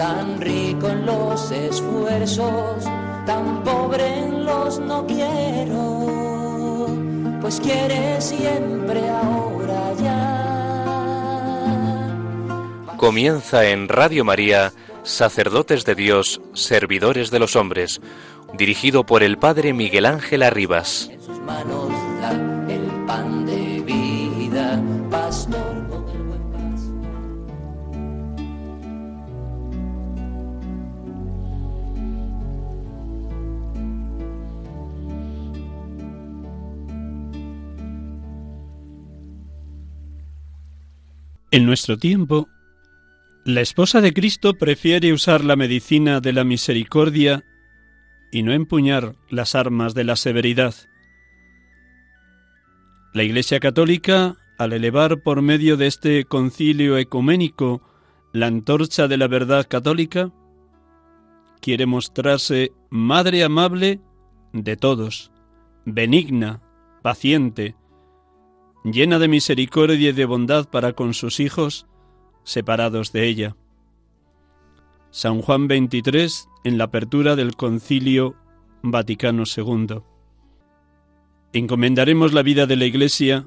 tan rico en los esfuerzos, tan pobre en los no quiero, pues quiere siempre ahora ya. Comienza en Radio María, Sacerdotes de Dios, Servidores de los Hombres, dirigido por el Padre Miguel Ángel Arribas. En sus manos En nuestro tiempo, la esposa de Cristo prefiere usar la medicina de la misericordia y no empuñar las armas de la severidad. La Iglesia Católica, al elevar por medio de este concilio ecuménico la antorcha de la verdad católica, quiere mostrarse madre amable de todos, benigna, paciente, llena de misericordia y de bondad para con sus hijos, separados de ella. San Juan 23 en la apertura del Concilio Vaticano II. Encomendaremos la vida de la Iglesia,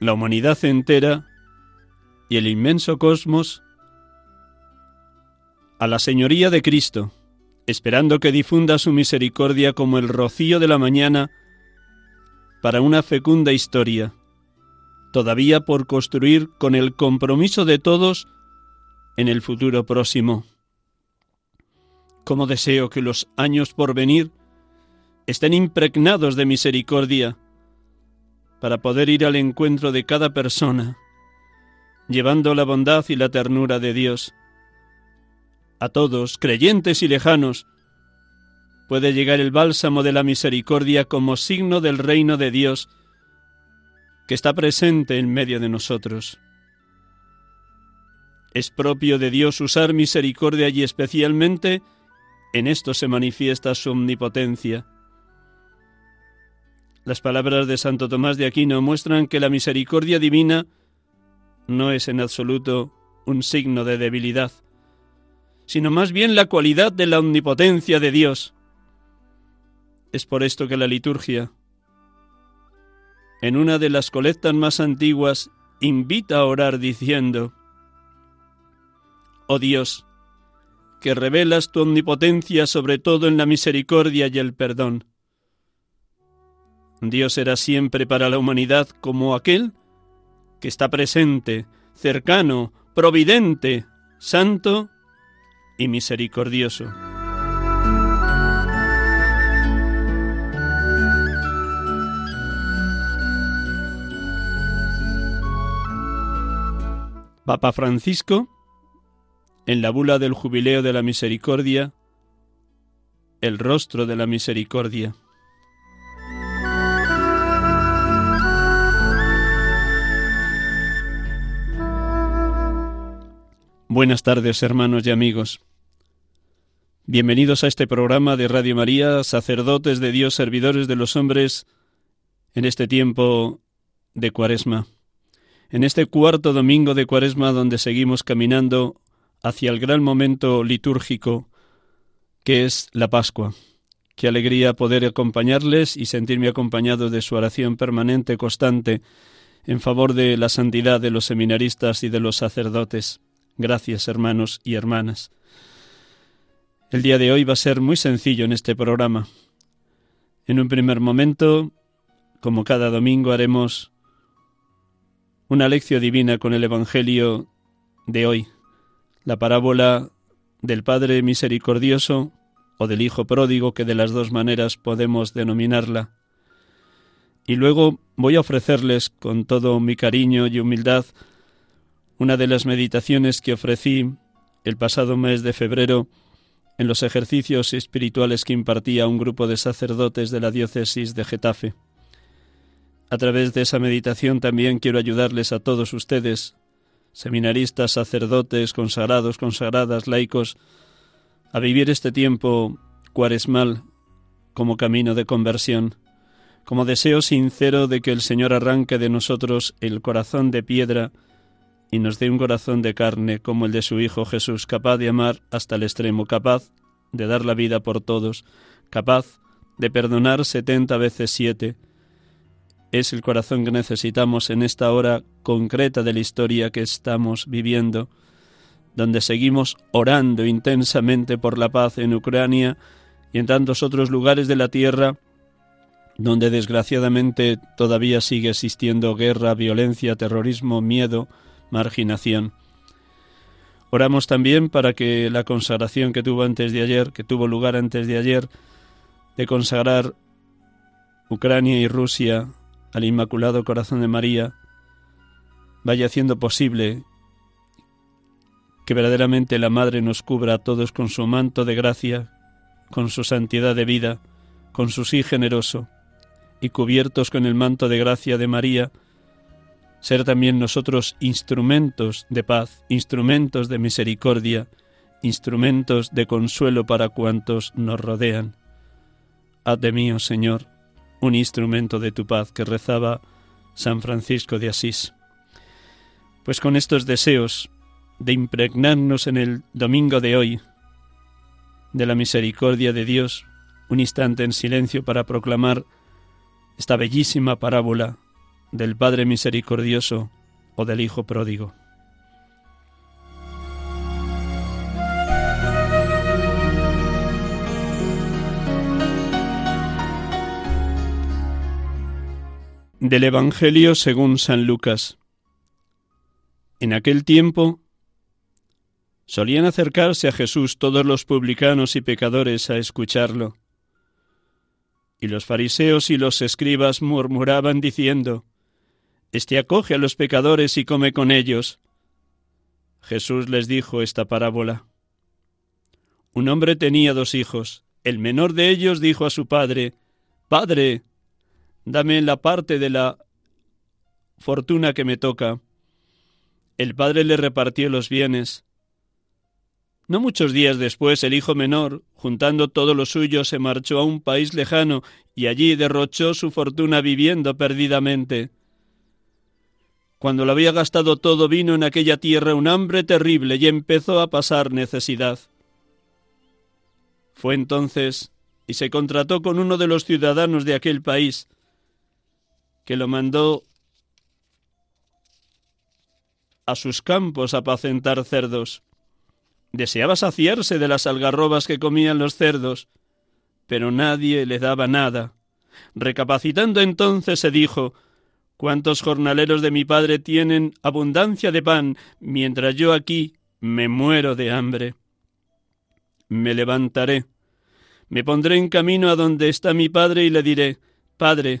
la humanidad entera y el inmenso cosmos a la Señoría de Cristo, esperando que difunda su misericordia como el rocío de la mañana para una fecunda historia, todavía por construir con el compromiso de todos en el futuro próximo. Cómo deseo que los años por venir estén impregnados de misericordia para poder ir al encuentro de cada persona, llevando la bondad y la ternura de Dios. A todos, creyentes y lejanos, puede llegar el bálsamo de la misericordia como signo del reino de Dios que está presente en medio de nosotros. Es propio de Dios usar misericordia y especialmente en esto se manifiesta su omnipotencia. Las palabras de Santo Tomás de Aquino muestran que la misericordia divina no es en absoluto un signo de debilidad, sino más bien la cualidad de la omnipotencia de Dios. Es por esto que la liturgia, en una de las colectas más antiguas, invita a orar diciendo, Oh Dios, que revelas tu omnipotencia sobre todo en la misericordia y el perdón. Dios será siempre para la humanidad como aquel que está presente, cercano, providente, santo y misericordioso. Papa Francisco, en la bula del jubileo de la misericordia, el rostro de la misericordia. Buenas tardes, hermanos y amigos. Bienvenidos a este programa de Radio María, sacerdotes de Dios, servidores de los hombres, en este tiempo de Cuaresma. En este cuarto domingo de Cuaresma donde seguimos caminando hacia el gran momento litúrgico que es la Pascua. Qué alegría poder acompañarles y sentirme acompañado de su oración permanente, constante, en favor de la santidad de los seminaristas y de los sacerdotes. Gracias, hermanos y hermanas. El día de hoy va a ser muy sencillo en este programa. En un primer momento, como cada domingo, haremos una lección divina con el Evangelio de hoy, la parábola del Padre Misericordioso o del Hijo Pródigo, que de las dos maneras podemos denominarla. Y luego voy a ofrecerles con todo mi cariño y humildad una de las meditaciones que ofrecí el pasado mes de febrero en los ejercicios espirituales que impartía un grupo de sacerdotes de la diócesis de Getafe. A través de esa meditación también quiero ayudarles a todos ustedes, seminaristas, sacerdotes, consagrados, consagradas, laicos, a vivir este tiempo cuaresmal como camino de conversión, como deseo sincero de que el Señor arranque de nosotros el corazón de piedra y nos dé un corazón de carne como el de su Hijo Jesús, capaz de amar hasta el extremo, capaz de dar la vida por todos, capaz de perdonar setenta veces siete. Es el corazón que necesitamos en esta hora concreta de la historia que estamos viviendo, donde seguimos orando intensamente por la paz en Ucrania y en tantos otros lugares de la tierra donde desgraciadamente todavía sigue existiendo guerra, violencia, terrorismo, miedo, marginación. Oramos también para que la consagración que tuvo antes de ayer, que tuvo lugar antes de ayer, de consagrar Ucrania y Rusia al Inmaculado Corazón de María, vaya haciendo posible que verdaderamente la Madre nos cubra a todos con su manto de gracia, con su santidad de vida, con su sí generoso, y cubiertos con el manto de gracia de María, ser también nosotros instrumentos de paz, instrumentos de misericordia, instrumentos de consuelo para cuantos nos rodean. Haz de mí, oh Señor, un instrumento de tu paz que rezaba San Francisco de Asís. Pues con estos deseos de impregnarnos en el domingo de hoy de la misericordia de Dios, un instante en silencio para proclamar esta bellísima parábola del Padre Misericordioso o del Hijo Pródigo. Del Evangelio según San Lucas. En aquel tiempo solían acercarse a Jesús todos los publicanos y pecadores a escucharlo. Y los fariseos y los escribas murmuraban diciendo, Este acoge a los pecadores y come con ellos. Jesús les dijo esta parábola. Un hombre tenía dos hijos. El menor de ellos dijo a su padre, Padre, dame la parte de la fortuna que me toca. El padre le repartió los bienes. No muchos días después el hijo menor, juntando todo lo suyo, se marchó a un país lejano y allí derrochó su fortuna viviendo perdidamente. Cuando lo había gastado todo vino en aquella tierra un hambre terrible y empezó a pasar necesidad. Fue entonces y se contrató con uno de los ciudadanos de aquel país, que lo mandó a sus campos a apacentar cerdos. Deseaba saciarse de las algarrobas que comían los cerdos, pero nadie le daba nada. Recapacitando entonces se dijo ¿Cuántos jornaleros de mi padre tienen abundancia de pan, mientras yo aquí me muero de hambre? Me levantaré, me pondré en camino a donde está mi padre y le diré Padre,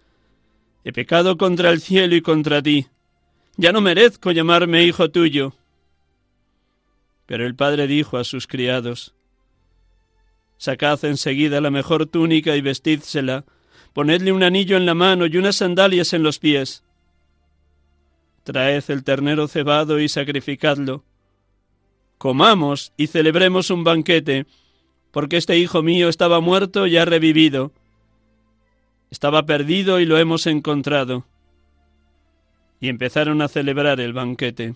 he pecado contra el cielo y contra ti. Ya no merezco llamarme hijo tuyo. Pero el padre dijo a sus criados, Sacad enseguida la mejor túnica y vestídsela, ponedle un anillo en la mano y unas sandalias en los pies. Traed el ternero cebado y sacrificadlo. Comamos y celebremos un banquete, porque este hijo mío estaba muerto y ha revivido. Estaba perdido y lo hemos encontrado. Y empezaron a celebrar el banquete.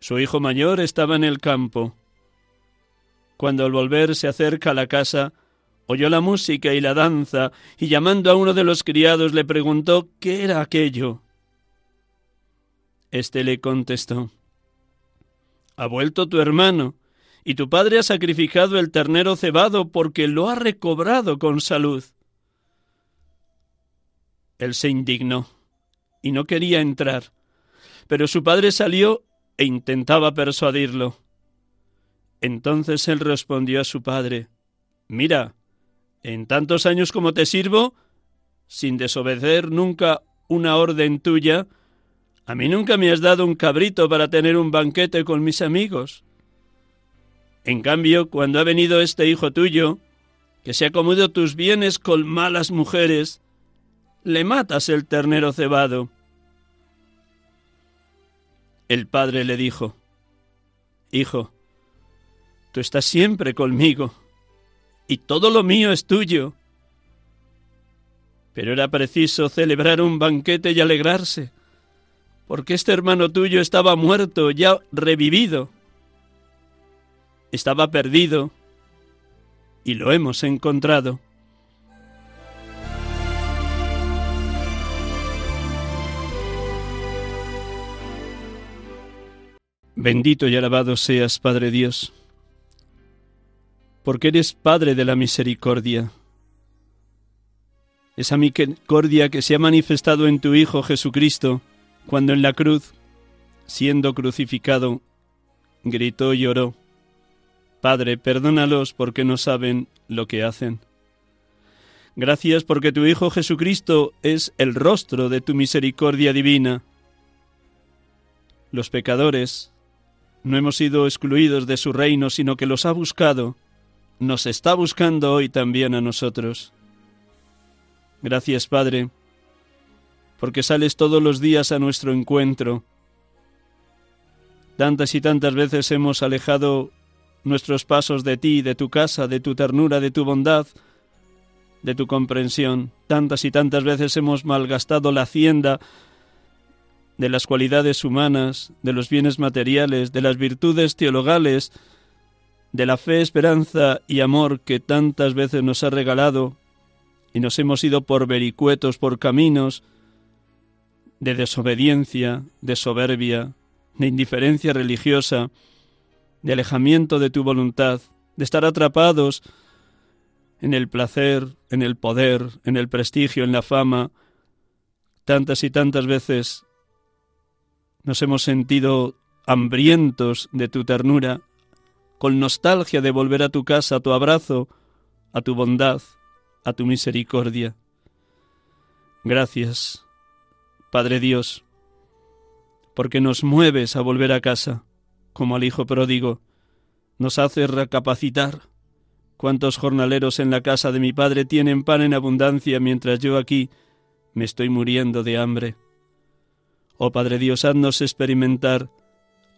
Su hijo mayor estaba en el campo. Cuando al volver se acerca a la casa, oyó la música y la danza, y llamando a uno de los criados le preguntó qué era aquello. Este le contestó Ha vuelto tu hermano, y tu padre ha sacrificado el ternero cebado porque lo ha recobrado con salud. Él se indignó y no quería entrar, pero su padre salió e intentaba persuadirlo. Entonces él respondió a su padre, Mira, en tantos años como te sirvo, sin desobedecer nunca una orden tuya, a mí nunca me has dado un cabrito para tener un banquete con mis amigos. En cambio, cuando ha venido este hijo tuyo, que se ha comido tus bienes con malas mujeres, le matas el ternero cebado. El padre le dijo, Hijo, tú estás siempre conmigo, y todo lo mío es tuyo. Pero era preciso celebrar un banquete y alegrarse, porque este hermano tuyo estaba muerto, ya revivido estaba perdido y lo hemos encontrado. Bendito y alabado seas, Padre Dios, porque eres Padre de la misericordia. Esa misericordia que se ha manifestado en tu Hijo Jesucristo, cuando en la cruz, siendo crucificado, gritó y lloró Padre, perdónalos porque no saben lo que hacen. Gracias porque tu Hijo Jesucristo es el rostro de tu misericordia divina. Los pecadores no hemos sido excluidos de su reino, sino que los ha buscado, nos está buscando hoy también a nosotros. Gracias, Padre, porque sales todos los días a nuestro encuentro. Tantas y tantas veces hemos alejado nuestros pasos de ti, de tu casa, de tu ternura, de tu bondad, de tu comprensión. Tantas y tantas veces hemos malgastado la hacienda de las cualidades humanas, de los bienes materiales, de las virtudes teologales, de la fe, esperanza y amor que tantas veces nos ha regalado, y nos hemos ido por vericuetos, por caminos de desobediencia, de soberbia, de indiferencia religiosa, de alejamiento de tu voluntad, de estar atrapados en el placer, en el poder, en el prestigio, en la fama. Tantas y tantas veces nos hemos sentido hambrientos de tu ternura, con nostalgia de volver a tu casa, a tu abrazo, a tu bondad, a tu misericordia. Gracias, Padre Dios, porque nos mueves a volver a casa como al Hijo pródigo, nos hace recapacitar. ¿Cuántos jornaleros en la casa de mi Padre tienen pan en abundancia mientras yo aquí me estoy muriendo de hambre? Oh Padre Dios, haznos experimentar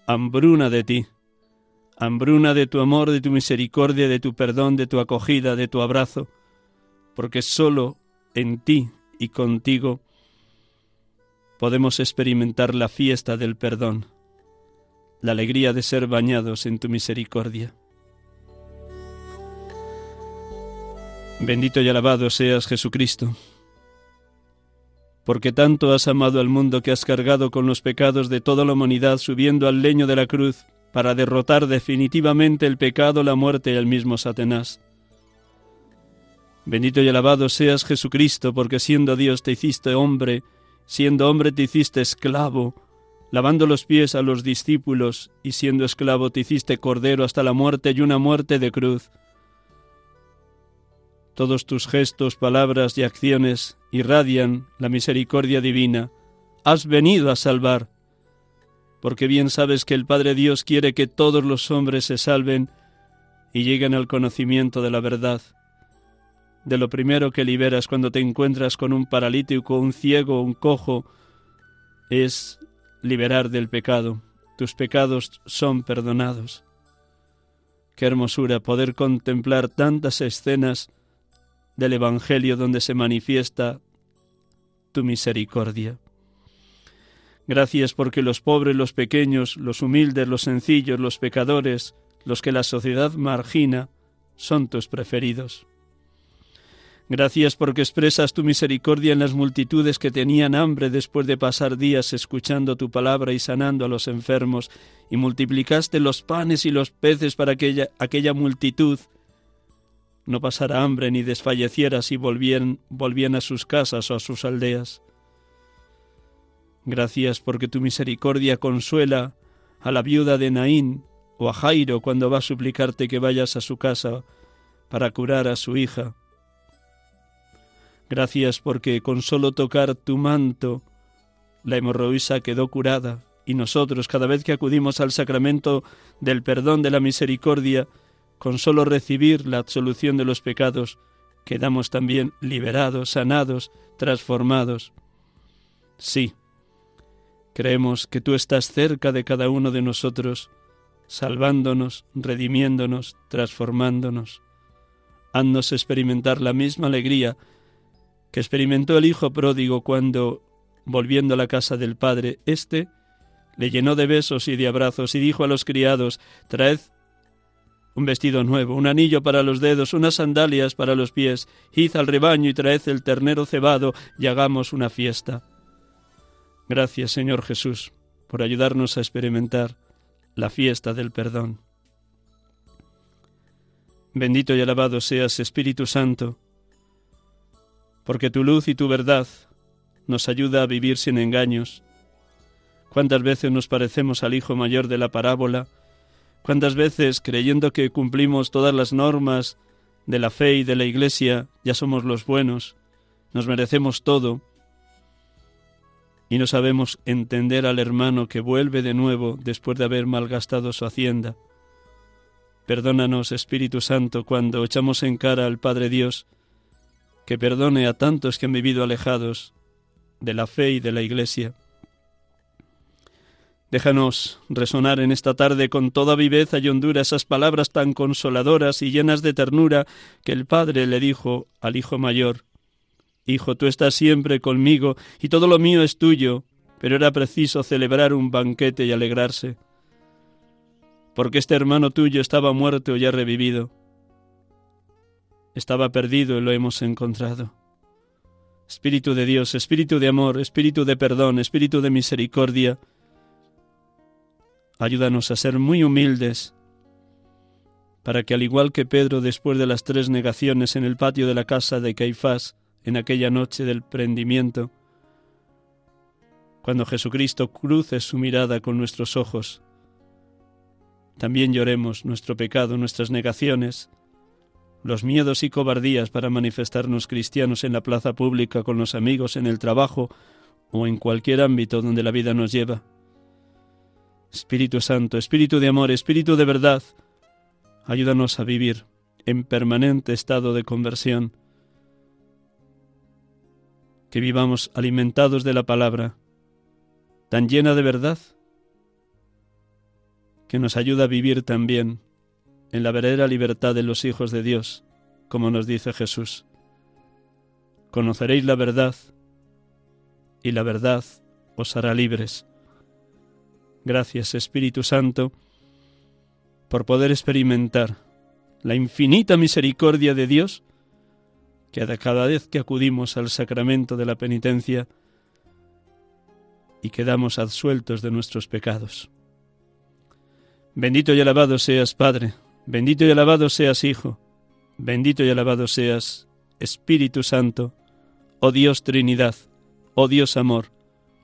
hambruna de ti, hambruna de tu amor, de tu misericordia, de tu perdón, de tu acogida, de tu abrazo, porque sólo en ti y contigo podemos experimentar la fiesta del perdón la alegría de ser bañados en tu misericordia. Bendito y alabado seas Jesucristo, porque tanto has amado al mundo que has cargado con los pecados de toda la humanidad subiendo al leño de la cruz para derrotar definitivamente el pecado, la muerte y el mismo Satanás. Bendito y alabado seas Jesucristo, porque siendo Dios te hiciste hombre, siendo hombre te hiciste esclavo, lavando los pies a los discípulos y siendo esclavo te hiciste cordero hasta la muerte y una muerte de cruz. Todos tus gestos, palabras y acciones irradian la misericordia divina. Has venido a salvar, porque bien sabes que el Padre Dios quiere que todos los hombres se salven y lleguen al conocimiento de la verdad. De lo primero que liberas cuando te encuentras con un paralítico, un ciego, un cojo, es liberar del pecado. Tus pecados son perdonados. Qué hermosura poder contemplar tantas escenas del Evangelio donde se manifiesta tu misericordia. Gracias porque los pobres, los pequeños, los humildes, los sencillos, los pecadores, los que la sociedad margina, son tus preferidos. Gracias porque expresas tu misericordia en las multitudes que tenían hambre después de pasar días escuchando tu palabra y sanando a los enfermos, y multiplicaste los panes y los peces para que aquella, multitud no pasara hambre ni desfalleciera si volvían, a sus casas o a sus aldeas. Gracias porque tu misericordia consuela a la viuda de Naín o a Jairo cuando va a suplicarte que vayas a su casa para curar a su hija Gracias porque con solo tocar tu manto la hemorroísa quedó curada y nosotros cada vez que acudimos al sacramento del perdón de la misericordia, con solo recibir la absolución de los pecados, quedamos también liberados, sanados, transformados. Sí, creemos que tú estás cerca de cada uno de nosotros, salvándonos, redimiéndonos, transformándonos. Haznos experimentar la misma alegría que experimentó el hijo pródigo cuando, volviendo a la casa del padre, éste le llenó de besos y de abrazos y dijo a los criados, Traed un vestido nuevo, un anillo para los dedos, unas sandalias para los pies, id al rebaño y traed el ternero cebado y hagamos una fiesta. Gracias, Señor Jesús, por ayudarnos a experimentar la fiesta del perdón. Bendito y alabado seas, Espíritu Santo, porque tu luz y tu verdad nos ayuda a vivir sin engaños. ¿Cuántas veces nos parecemos al hijo mayor de la parábola? ¿Cuántas veces, creyendo que cumplimos todas las normas de la fe y de la Iglesia, ya somos los buenos, nos merecemos todo, y no sabemos entender al hermano que vuelve de nuevo después de haber malgastado su hacienda? Perdónanos, Espíritu Santo, cuando echamos en cara al Padre Dios, que perdone a tantos que han vivido alejados de la fe y de la Iglesia. Déjanos resonar en esta tarde con toda viveza y hondura esas palabras tan consoladoras y llenas de ternura que el Padre le dijo al Hijo mayor. Hijo, tú estás siempre conmigo y todo lo mío es tuyo, pero era preciso celebrar un banquete y alegrarse, porque este hermano tuyo estaba muerto y ya revivido estaba perdido y lo hemos encontrado. Espíritu de Dios, Espíritu de amor, Espíritu de perdón, Espíritu de misericordia, ayúdanos a ser muy humildes, para que al igual que Pedro después de las tres negaciones en el patio de la casa de Caifás, en aquella noche del prendimiento, cuando Jesucristo cruce su mirada con nuestros ojos, también lloremos nuestro pecado, nuestras negaciones, los miedos y cobardías para manifestarnos cristianos en la plaza pública, con los amigos, en el trabajo o en cualquier ámbito donde la vida nos lleva. Espíritu Santo, Espíritu de amor, Espíritu de verdad, ayúdanos a vivir en permanente estado de conversión, que vivamos alimentados de la palabra, tan llena de verdad, que nos ayuda a vivir también en la verdadera libertad de los hijos de Dios, como nos dice Jesús. Conoceréis la verdad y la verdad os hará libres. Gracias Espíritu Santo por poder experimentar la infinita misericordia de Dios que cada vez que acudimos al sacramento de la penitencia y quedamos absueltos de nuestros pecados. Bendito y alabado seas, Padre, Bendito y alabado seas, Hijo, bendito y alabado seas, Espíritu Santo, oh Dios Trinidad, oh Dios Amor,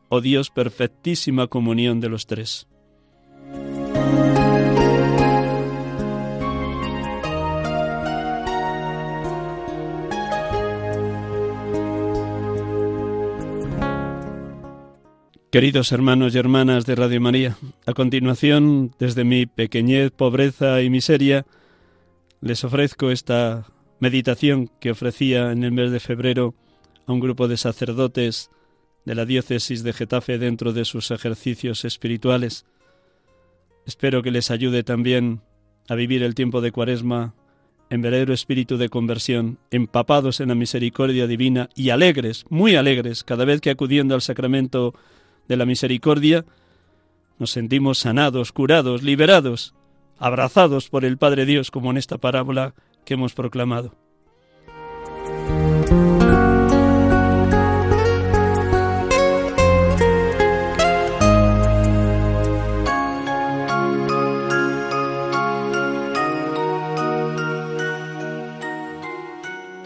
oh Dios perfectísima comunión de los tres. Queridos hermanos y hermanas de Radio María, a continuación, desde mi pequeñez, pobreza y miseria, les ofrezco esta meditación que ofrecía en el mes de febrero a un grupo de sacerdotes de la diócesis de Getafe dentro de sus ejercicios espirituales. Espero que les ayude también a vivir el tiempo de Cuaresma en verdadero espíritu de conversión, empapados en la misericordia divina y alegres, muy alegres, cada vez que acudiendo al sacramento de la misericordia, nos sentimos sanados, curados, liberados, abrazados por el Padre Dios, como en esta parábola que hemos proclamado.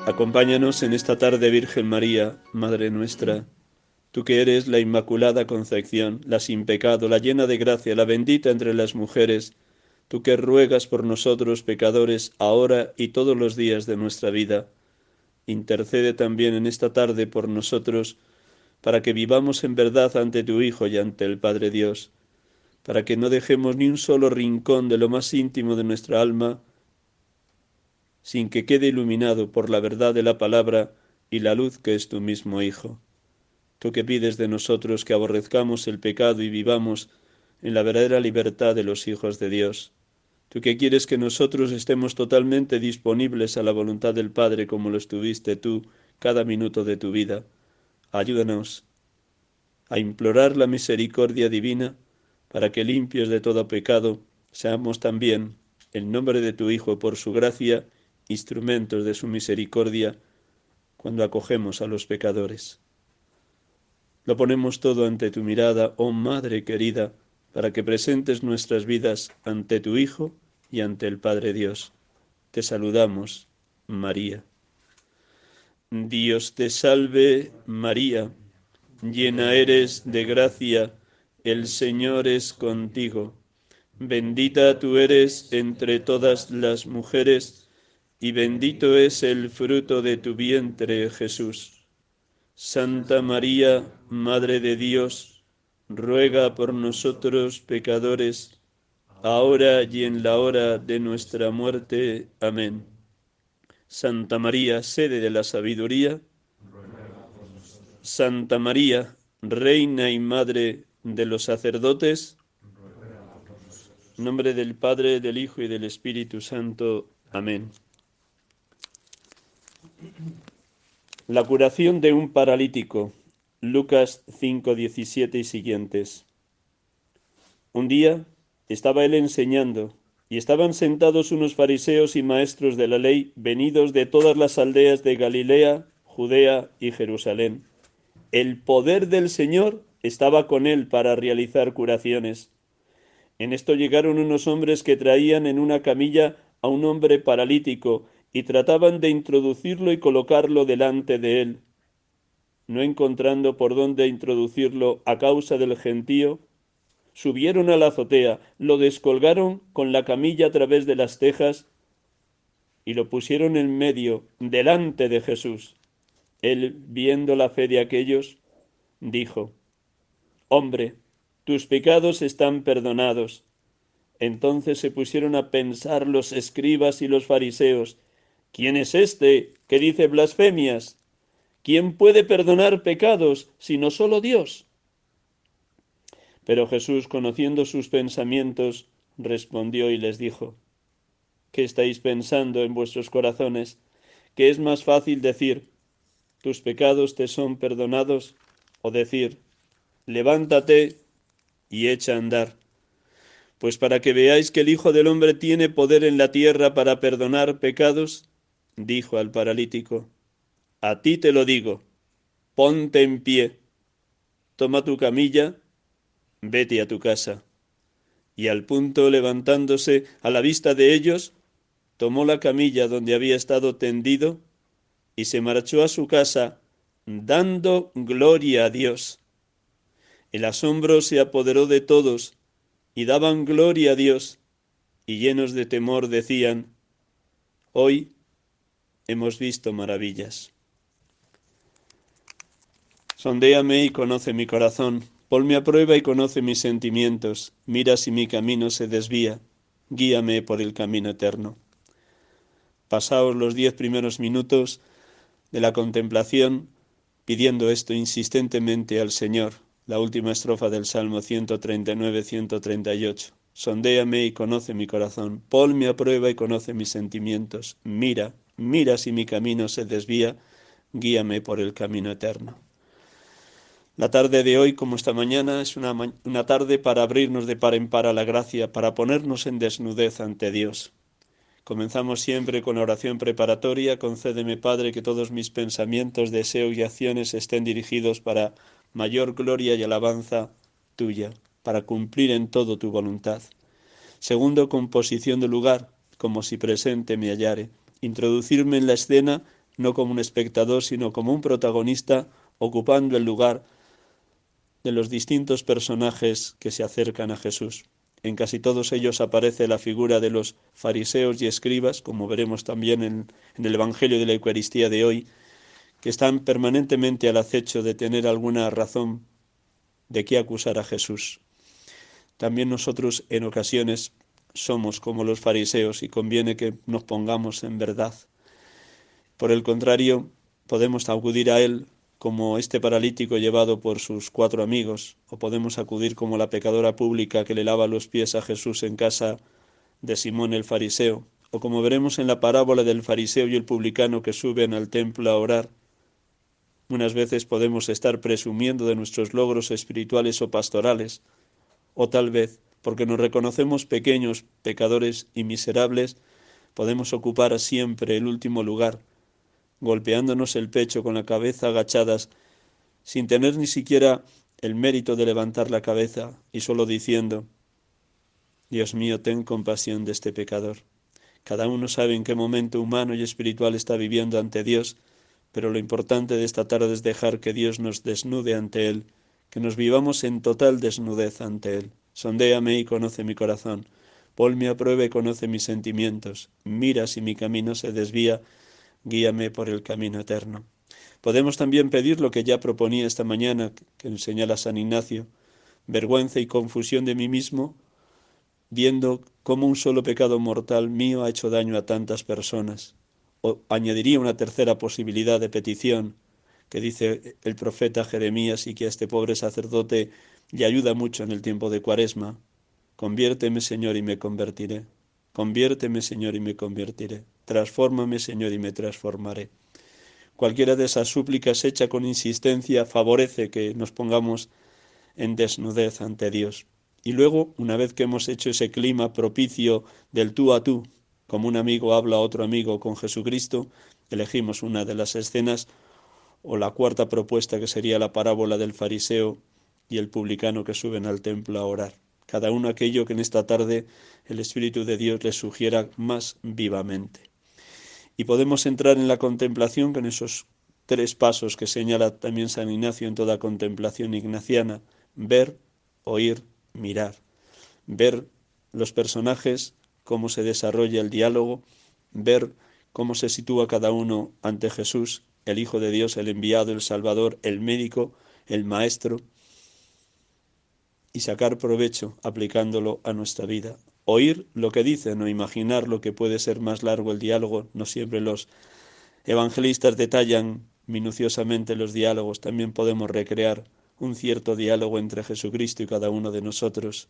Acompáñanos en esta tarde, Virgen María, Madre nuestra, tú que eres la Inmaculada Concepción, la sin pecado, la llena de gracia, la bendita entre las mujeres, tú que ruegas por nosotros pecadores, ahora y todos los días de nuestra vida. Intercede también en esta tarde por nosotros, para que vivamos en verdad ante tu Hijo y ante el Padre Dios, para que no dejemos ni un solo rincón de lo más íntimo de nuestra alma, sin que quede iluminado por la verdad de la palabra y la luz que es tu mismo Hijo. Tú que pides de nosotros que aborrezcamos el pecado y vivamos en la verdadera libertad de los hijos de Dios. Tú que quieres que nosotros estemos totalmente disponibles a la voluntad del Padre como lo estuviste tú cada minuto de tu vida. Ayúdanos a implorar la misericordia divina para que limpios de todo pecado seamos también, en nombre de tu Hijo, por su gracia, instrumentos de su misericordia cuando acogemos a los pecadores. Lo ponemos todo ante tu mirada, oh Madre querida, para que presentes nuestras vidas ante tu Hijo y ante el Padre Dios. Te saludamos, María. Dios te salve, María, llena eres de gracia, el Señor es contigo. Bendita tú eres entre todas las mujeres, y bendito es el fruto de tu vientre, Jesús. Santa María, Madre de Dios, ruega por nosotros pecadores, ahora y en la hora de nuestra muerte. Amén. Santa María, sede de la sabiduría, Santa María, Reina y Madre de los sacerdotes, en nombre del Padre, del Hijo y del Espíritu Santo. Amén. La curación de un paralítico. Lucas 5, 17 y siguientes. Un día estaba él enseñando, y estaban sentados unos fariseos y maestros de la ley, venidos de todas las aldeas de Galilea, Judea y Jerusalén. El poder del Señor estaba con él para realizar curaciones. En esto llegaron unos hombres que traían en una camilla a un hombre paralítico, y trataban de introducirlo y colocarlo delante de él. No encontrando por dónde introducirlo a causa del gentío, subieron a la azotea, lo descolgaron con la camilla a través de las tejas y lo pusieron en medio, delante de Jesús. Él, viendo la fe de aquellos, dijo, Hombre, tus pecados están perdonados. Entonces se pusieron a pensar los escribas y los fariseos, ¿Quién es este que dice blasfemias? ¿Quién puede perdonar pecados sino solo Dios? Pero Jesús, conociendo sus pensamientos, respondió y les dijo, ¿Qué estáis pensando en vuestros corazones? ¿Qué es más fácil decir, tus pecados te son perdonados? o decir, levántate y echa a andar. Pues para que veáis que el Hijo del Hombre tiene poder en la tierra para perdonar pecados, dijo al paralítico, A ti te lo digo, ponte en pie, toma tu camilla, vete a tu casa. Y al punto levantándose a la vista de ellos, tomó la camilla donde había estado tendido y se marchó a su casa, dando gloria a Dios. El asombro se apoderó de todos, y daban gloria a Dios, y llenos de temor decían, Hoy hemos visto maravillas. Sondéame y conoce mi corazón, ponme a prueba y conoce mis sentimientos, mira si mi camino se desvía, guíame por el camino eterno. Pasaos los diez primeros minutos de la contemplación pidiendo esto insistentemente al Señor, la última estrofa del Salmo 139-138. Sondéame y conoce mi corazón, ponme a prueba y conoce mis sentimientos, mira Mira si mi camino se desvía, guíame por el camino eterno. La tarde de hoy, como esta mañana, es una, una, tarde para abrirnos de par en par a la gracia, para ponernos en desnudez ante Dios. Comenzamos siempre con la oración preparatoria. Concédeme, Padre, que todos mis pensamientos, deseos y acciones estén dirigidos para mayor gloria y alabanza tuya, para cumplir en todo tu voluntad. Segundo, composición de lugar, como si presente me hallare introducirme en la escena no como un espectador, sino como un protagonista ocupando el lugar de los distintos personajes que se acercan a Jesús. En casi todos ellos aparece la figura de los fariseos y escribas, como veremos también en, el Evangelio de la Eucaristía de hoy, que están permanentemente al acecho de tener alguna razón de qué acusar a Jesús. También nosotros en ocasiones somos como los fariseos y conviene que nos pongamos en verdad. Por el contrario, podemos acudir a Él como este paralítico llevado por sus cuatro amigos, o podemos acudir como la pecadora pública que le lava los pies a Jesús en casa de Simón el fariseo, o como veremos en la parábola del fariseo y el publicano que suben al templo a orar. Unas veces podemos estar presumiendo de nuestros logros espirituales o pastorales, o tal vez, porque nos reconocemos pequeños, pecadores y miserables, podemos ocupar siempre el último lugar, golpeándonos el pecho con la cabeza agachadas, sin tener ni siquiera el mérito de levantar la cabeza y solo diciendo, Dios mío, ten compasión de este pecador. Cada uno sabe en qué momento humano y espiritual está viviendo ante Dios, pero lo importante de esta tarde es dejar que Dios nos desnude ante Él, que nos vivamos en total desnudez ante Él. Sondéame y conoce mi corazón. Ponme a prueba y conoce mis sentimientos. Mira si mi camino se desvía guíame por el camino eterno. Podemos también pedir lo que ya proponía esta mañana, que señala San Ignacio, vergüenza y confusión de mí mismo, viendo cómo un solo pecado mortal mío ha hecho daño a tantas personas. O añadiría una tercera posibilidad de petición, que dice el profeta Jeremías y que a este pobre sacerdote le ayuda mucho en el tiempo de Cuaresma. Conviérteme, Señor, y me convertiré. Conviérteme, Señor, y me convertiré. Transfórmame, Señor, y me transformaré. Cualquiera de esas súplicas hecha con insistencia favorece que nos pongamos en desnudez ante Dios. Y luego, una vez que hemos hecho ese clima propicio del tú a tú, como un amigo habla a otro amigo con Jesucristo, elegimos una de las escenas o la cuarta propuesta que sería la parábola del fariseo y el publicano que suben al templo a orar. Cada uno aquello que en esta tarde el Espíritu de Dios les sugiera más vivamente. Y podemos entrar en la contemplación con esos tres pasos que señala también San Ignacio en toda contemplación ignaciana, ver, oír, mirar, ver los personajes, cómo se desarrolla el diálogo, ver cómo se sitúa cada uno ante Jesús, el Hijo de Dios, el enviado, el Salvador, el médico, el Maestro, y sacar provecho aplicándolo a nuestra vida, oír lo que dicen o imaginar lo que puede ser más largo el diálogo. No siempre los evangelistas detallan minuciosamente los diálogos, también podemos recrear un cierto diálogo entre Jesucristo y cada uno de nosotros,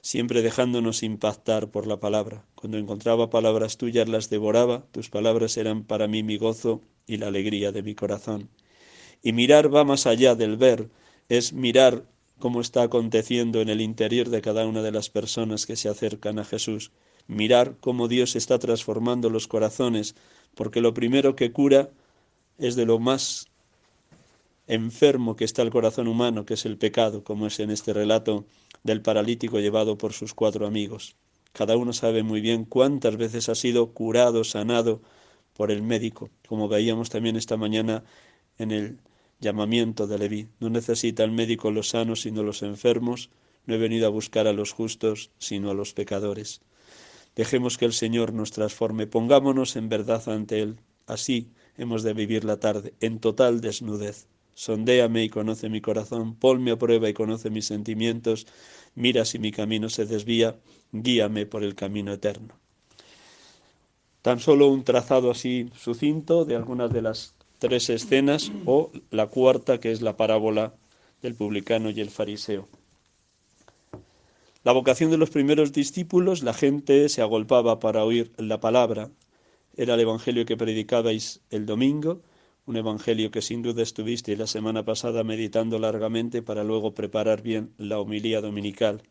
siempre dejándonos impactar por la palabra. Cuando encontraba palabras tuyas las devoraba, tus palabras eran para mí mi gozo y la alegría de mi corazón. Y mirar va más allá del ver, es mirar cómo está aconteciendo en el interior de cada una de las personas que se acercan a Jesús. Mirar cómo Dios está transformando los corazones, porque lo primero que cura es de lo más enfermo que está el corazón humano, que es el pecado, como es en este relato del paralítico llevado por sus cuatro amigos. Cada uno sabe muy bien cuántas veces ha sido curado, sanado por el médico, como veíamos también esta mañana en el llamamiento de Leví. No necesita el médico los sanos sino los enfermos. No he venido a buscar a los justos sino a los pecadores. Dejemos que el Señor nos transforme. Pongámonos en verdad ante Él. Así hemos de vivir la tarde, en total desnudez. Sondéame y conoce mi corazón, ponme a prueba y conoce mis sentimientos, mira si mi camino se desvía, guíame por el camino eterno. Tan solo un trazado así sucinto de algunas de las tres escenas o la cuarta que es la parábola del publicano y el fariseo. La vocación de los primeros discípulos, la gente se agolpaba para oír la palabra. Era el evangelio que predicabais el domingo, un evangelio que sin duda estuvisteis la semana pasada meditando largamente para luego preparar bien la homilía dominical.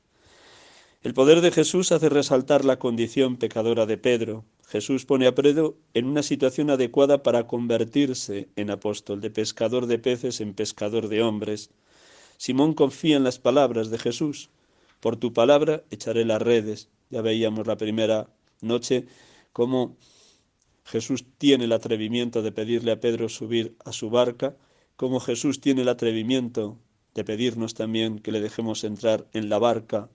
El poder de Jesús hace resaltar la condición pecadora de Pedro, Jesús pone a Pedro en una situación adecuada para convertirse en apóstol, de pescador de peces en pescador de hombres. Simón confía en las palabras de Jesús. Por tu palabra echaré las redes. Ya veíamos la primera noche cómo Jesús tiene el atrevimiento de pedirle a Pedro subir a su barca, como Jesús tiene el atrevimiento de pedirnos también que le dejemos entrar en la barca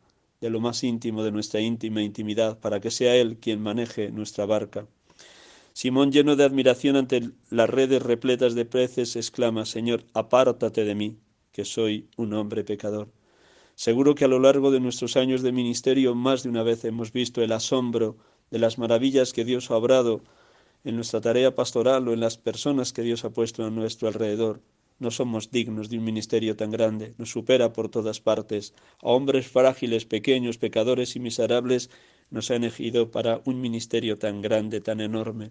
de lo más íntimo de nuestra íntima intimidad, para que sea Él quien maneje nuestra barca. Simón, lleno de admiración ante las redes repletas de peces, exclama, Señor, apártate de mí, que soy un hombre pecador. Seguro que a lo largo de nuestros años de ministerio más de una vez hemos visto el asombro de las maravillas que Dios ha obrado en nuestra tarea pastoral o en las personas que Dios ha puesto a nuestro alrededor. No somos dignos de un ministerio tan grande, nos supera por todas partes. A hombres frágiles, pequeños, pecadores y miserables nos ha elegido para un ministerio tan grande, tan enorme.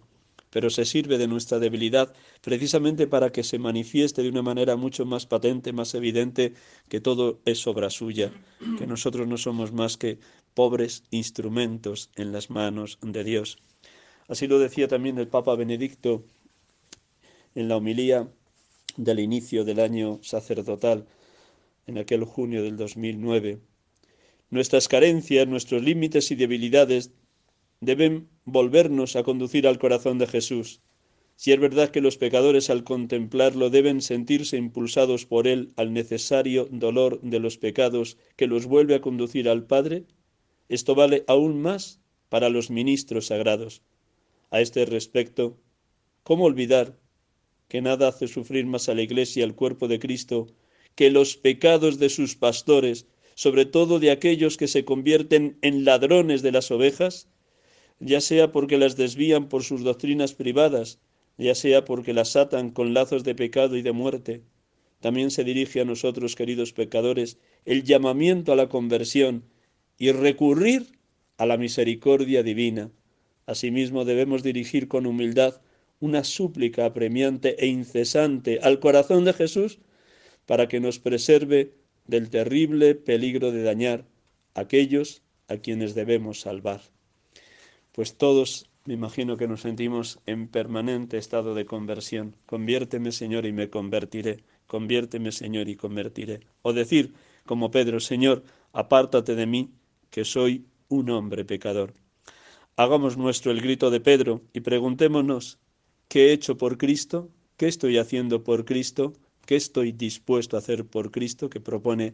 Pero se sirve de nuestra debilidad precisamente para que se manifieste de una manera mucho más patente, más evidente, que todo es obra suya, que nosotros no somos más que pobres instrumentos en las manos de Dios. Así lo decía también el Papa Benedicto en la homilía del inicio del año sacerdotal, en aquel junio del 2009. Nuestras carencias, nuestros límites y debilidades deben volvernos a conducir al corazón de Jesús. Si es verdad que los pecadores al contemplarlo deben sentirse impulsados por él al necesario dolor de los pecados que los vuelve a conducir al Padre, esto vale aún más para los ministros sagrados. A este respecto, ¿cómo olvidar que nada hace sufrir más a la Iglesia y al cuerpo de Cristo que los pecados de sus pastores, sobre todo de aquellos que se convierten en ladrones de las ovejas, ya sea porque las desvían por sus doctrinas privadas, ya sea porque las atan con lazos de pecado y de muerte. También se dirige a nosotros, queridos pecadores, el llamamiento a la conversión y recurrir a la misericordia divina. Asimismo debemos dirigir con humildad una súplica apremiante e incesante al corazón de Jesús para que nos preserve del terrible peligro de dañar a aquellos a quienes debemos salvar. Pues todos me imagino que nos sentimos en permanente estado de conversión. Conviérteme, Señor, y me convertiré. Conviérteme, Señor, y convertiré. O decir, como Pedro, Señor, apártate de mí, que soy un hombre pecador. Hagamos nuestro el grito de Pedro y preguntémonos ¿Qué he hecho por Cristo? ¿Qué estoy haciendo por Cristo? ¿Qué estoy dispuesto a hacer por Cristo? que propone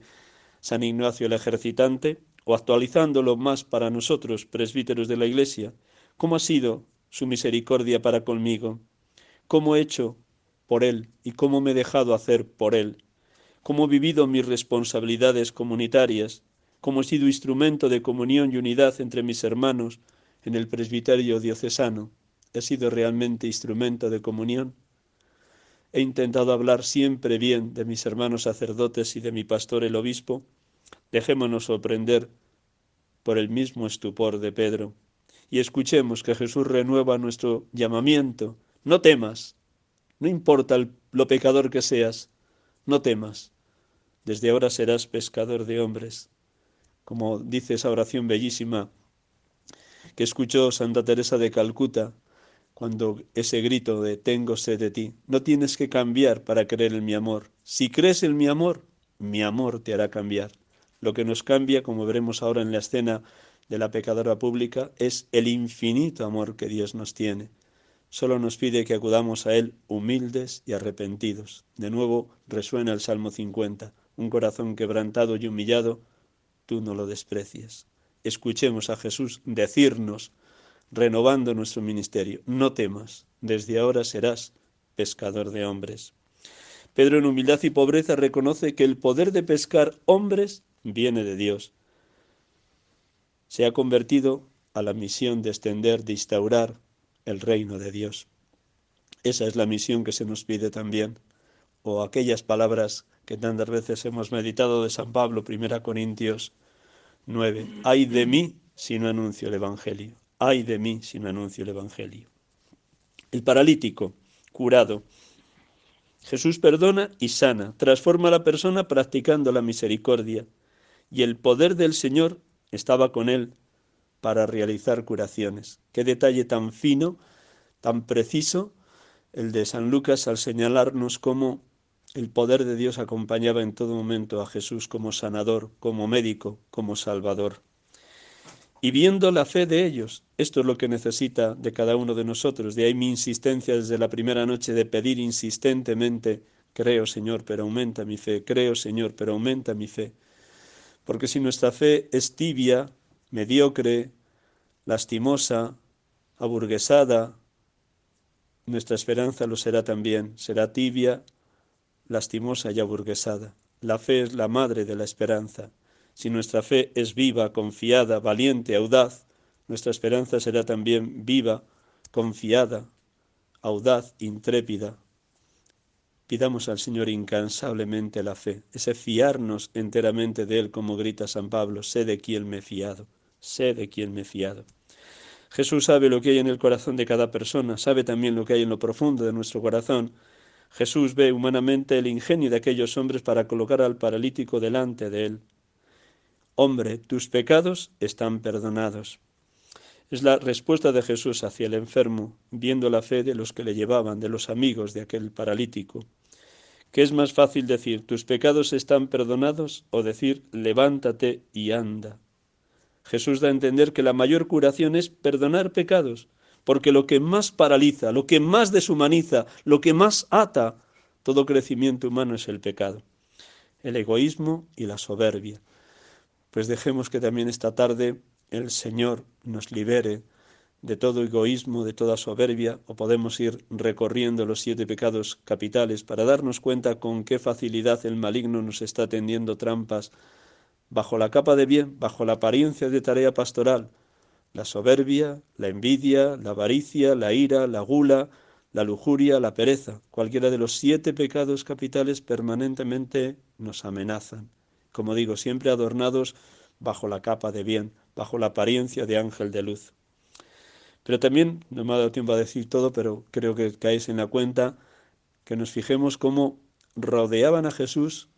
San Ignacio el ejercitante, o actualizándolo más para nosotros, presbíteros de la Iglesia, ¿cómo ha sido su misericordia para conmigo? ¿Cómo he hecho por Él y cómo me he dejado hacer por Él? ¿Cómo he vivido mis responsabilidades comunitarias? ¿Cómo he sido instrumento de comunión y unidad entre mis hermanos en el presbiterio diocesano? He sido realmente instrumento de comunión. He intentado hablar siempre bien de mis hermanos sacerdotes y de mi pastor el obispo. Dejémonos sorprender por el mismo estupor de Pedro y escuchemos que Jesús renueva nuestro llamamiento. No temas, no importa lo pecador que seas, no temas. Desde ahora serás pescador de hombres. Como dice esa oración bellísima que escuchó Santa Teresa de Calcuta, cuando ese grito de tengo sed de ti. No tienes que cambiar para creer en mi amor. Si crees en mi amor, mi amor te hará cambiar. Lo que nos cambia, como veremos ahora en la escena de la pecadora pública, es el infinito amor que Dios nos tiene. Solo nos pide que acudamos a Él humildes y arrepentidos. De nuevo resuena el Salmo 50. Un corazón quebrantado y humillado, tú no lo desprecies. Escuchemos a Jesús decirnos renovando nuestro ministerio. No temas, desde ahora serás pescador de hombres. Pedro en humildad y pobreza reconoce que el poder de pescar hombres viene de Dios. Se ha convertido a la misión de extender, de instaurar el reino de Dios. Esa es la misión que se nos pide también. O aquellas palabras que tantas veces hemos meditado de San Pablo, 1 Corintios 9. Ay de mí si no anuncio el Evangelio ay de mí si no anuncio el Evangelio. El paralítico, curado. Jesús perdona y sana, transforma a la persona practicando la misericordia, y el poder del Señor estaba con él para realizar curaciones. Qué detalle tan fino, tan preciso, el de San Lucas al señalarnos cómo el poder de Dios acompañaba en todo momento a Jesús como sanador, como médico, como salvador. Y viendo la fe de ellos. Esto es lo que necesita de cada uno de nosotros. De ahí mi insistencia desde la primera noche de pedir insistentemente, creo Señor, pero aumenta mi fe, creo Señor, pero aumenta mi fe. Porque si nuestra fe es tibia, mediocre, lastimosa, aburguesada, nuestra esperanza lo será también, será tibia, lastimosa y aburguesada. La fe es la madre de la esperanza. Si nuestra fe es viva, confiada, valiente, audaz, nuestra esperanza será también viva, confiada, audaz, intrépida. Pidamos al Señor incansablemente la fe, ese fiarnos enteramente de Él, como grita San Pablo, sé de quién me he fiado, sé de quién me he fiado. Jesús sabe lo que hay en el corazón de cada persona, sabe también lo que hay en lo profundo de nuestro corazón. Jesús ve humanamente el ingenio de aquellos hombres para colocar al paralítico delante de él. Hombre, tus pecados están perdonados. Es la respuesta de Jesús hacia el enfermo, viendo la fe de los que le llevaban, de los amigos de aquel paralítico. ¿Qué es más fácil decir, tus pecados están perdonados o decir, levántate y anda? Jesús da a entender que la mayor curación es perdonar pecados, porque lo que más paraliza, lo que más deshumaniza, lo que más ata todo crecimiento humano es el pecado, el egoísmo y la soberbia. Pues dejemos que también esta tarde el Señor nos libere de todo egoísmo, de toda soberbia, o podemos ir recorriendo los siete pecados capitales para darnos cuenta con qué facilidad el maligno nos está tendiendo trampas bajo la capa de bien, bajo la apariencia de tarea pastoral, la soberbia, la envidia, la avaricia, la ira, la gula, la lujuria, la pereza, cualquiera de los siete pecados capitales permanentemente nos amenazan, como digo, siempre adornados bajo la capa de bien, bajo la apariencia de ángel de luz. Pero también, no me ha dado tiempo a decir todo, pero creo que caéis en la cuenta que nos fijemos cómo rodeaban a Jesús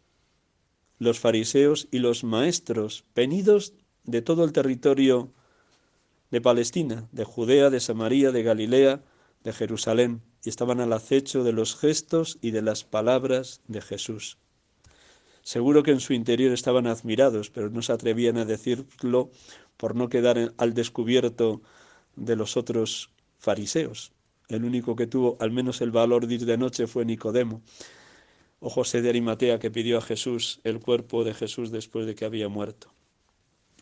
los fariseos y los maestros venidos de todo el territorio de Palestina, de Judea, de Samaria, de Galilea, de Jerusalén, y estaban al acecho de los gestos y de las palabras de Jesús. Seguro que en su interior estaban admirados, pero no se atrevían a decirlo por no quedar al descubierto de los otros fariseos. El único que tuvo al menos el valor de ir de noche fue Nicodemo, o José de Arimatea que pidió a Jesús el cuerpo de Jesús después de que había muerto.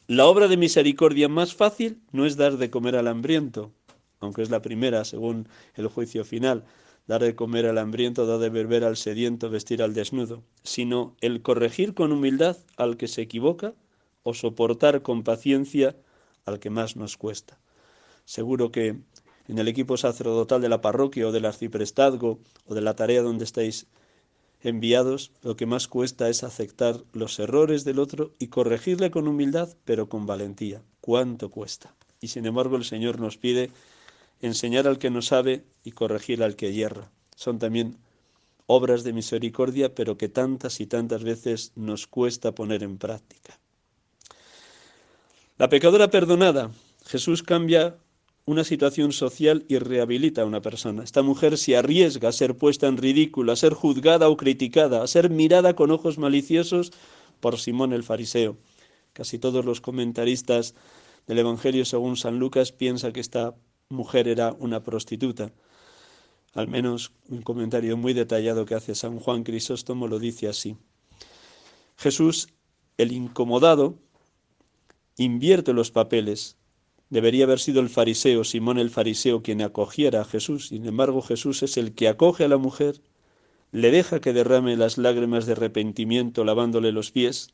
La obra de misericordia más fácil no es dar de comer al hambriento, aunque es la primera según el juicio final, dar de comer al hambriento, dar de beber al sediento, vestir al desnudo, sino el corregir con humildad al que se equivoca o soportar con paciencia al que más nos cuesta. Seguro que en el equipo sacerdotal de la parroquia o del arciprestazgo o de la tarea donde estáis enviados, lo que más cuesta es aceptar los errores del otro y corregirle con humildad, pero con valentía. ¿Cuánto cuesta? Y sin embargo el Señor nos pide enseñar al que no sabe y corregir al que hierra. Son también obras de misericordia, pero que tantas y tantas veces nos cuesta poner en práctica. La pecadora perdonada. Jesús cambia una situación social y rehabilita a una persona. Esta mujer se arriesga a ser puesta en ridículo, a ser juzgada o criticada, a ser mirada con ojos maliciosos por Simón el fariseo. Casi todos los comentaristas del Evangelio según San Lucas piensan que esta mujer era una prostituta. Al menos un comentario muy detallado que hace San Juan Crisóstomo lo dice así. Jesús, el incomodado, invierte los papeles Debería haber sido el fariseo, Simón el fariseo, quien acogiera a Jesús. Sin embargo, Jesús es el que acoge a la mujer, le deja que derrame las lágrimas de arrepentimiento lavándole los pies,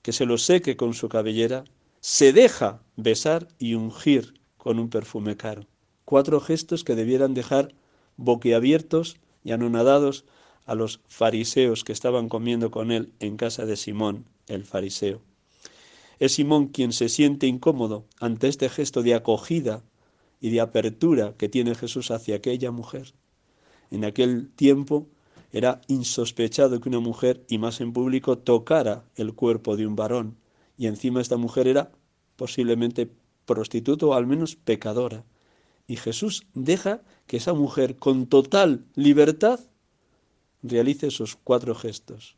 que se los seque con su cabellera, se deja besar y ungir con un perfume caro. Cuatro gestos que debieran dejar boquiabiertos y anonadados a los fariseos que estaban comiendo con él en casa de Simón el fariseo. Es Simón quien se siente incómodo ante este gesto de acogida y de apertura que tiene Jesús hacia aquella mujer. En aquel tiempo era insospechado que una mujer, y más en público, tocara el cuerpo de un varón. Y encima esta mujer era posiblemente prostituta o al menos pecadora. Y Jesús deja que esa mujer con total libertad realice esos cuatro gestos.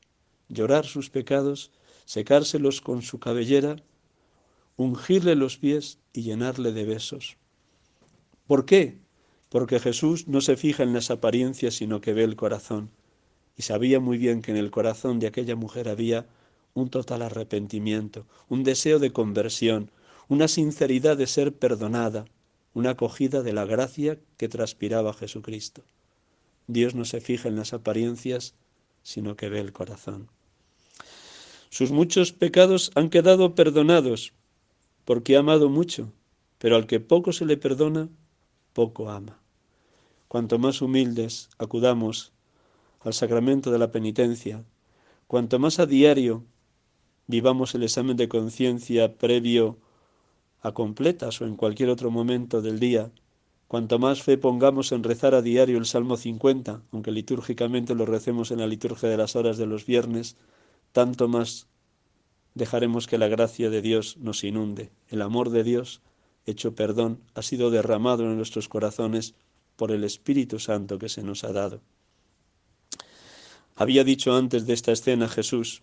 Llorar sus pecados, secárselos con su cabellera, ungirle los pies y llenarle de besos. ¿Por qué? Porque Jesús no se fija en las apariencias, sino que ve el corazón. Y sabía muy bien que en el corazón de aquella mujer había un total arrepentimiento, un deseo de conversión, una sinceridad de ser perdonada, una acogida de la gracia que transpiraba Jesucristo. Dios no se fija en las apariencias, sino que ve el corazón. Sus muchos pecados han quedado perdonados, porque ha amado mucho, pero al que poco se le perdona, poco ama. Cuanto más humildes acudamos al sacramento de la penitencia, cuanto más a diario vivamos el examen de conciencia previo a completas o en cualquier otro momento del día, cuanto más fe pongamos en rezar a diario el Salmo 50, aunque litúrgicamente lo recemos en la liturgia de las horas de los viernes, tanto más dejaremos que la gracia de Dios nos inunde. El amor de Dios, hecho perdón, ha sido derramado en nuestros corazones por el Espíritu Santo que se nos ha dado. Había dicho antes de esta escena Jesús,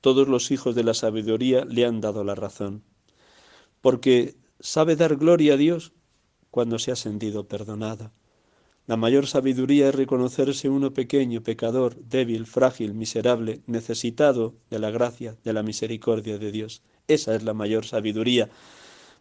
todos los hijos de la sabiduría le han dado la razón porque sabe dar gloria a Dios cuando se ha sentido perdonada. La mayor sabiduría es reconocerse uno pequeño, pecador, débil, frágil, miserable, necesitado de la gracia, de la misericordia de Dios. Esa es la mayor sabiduría.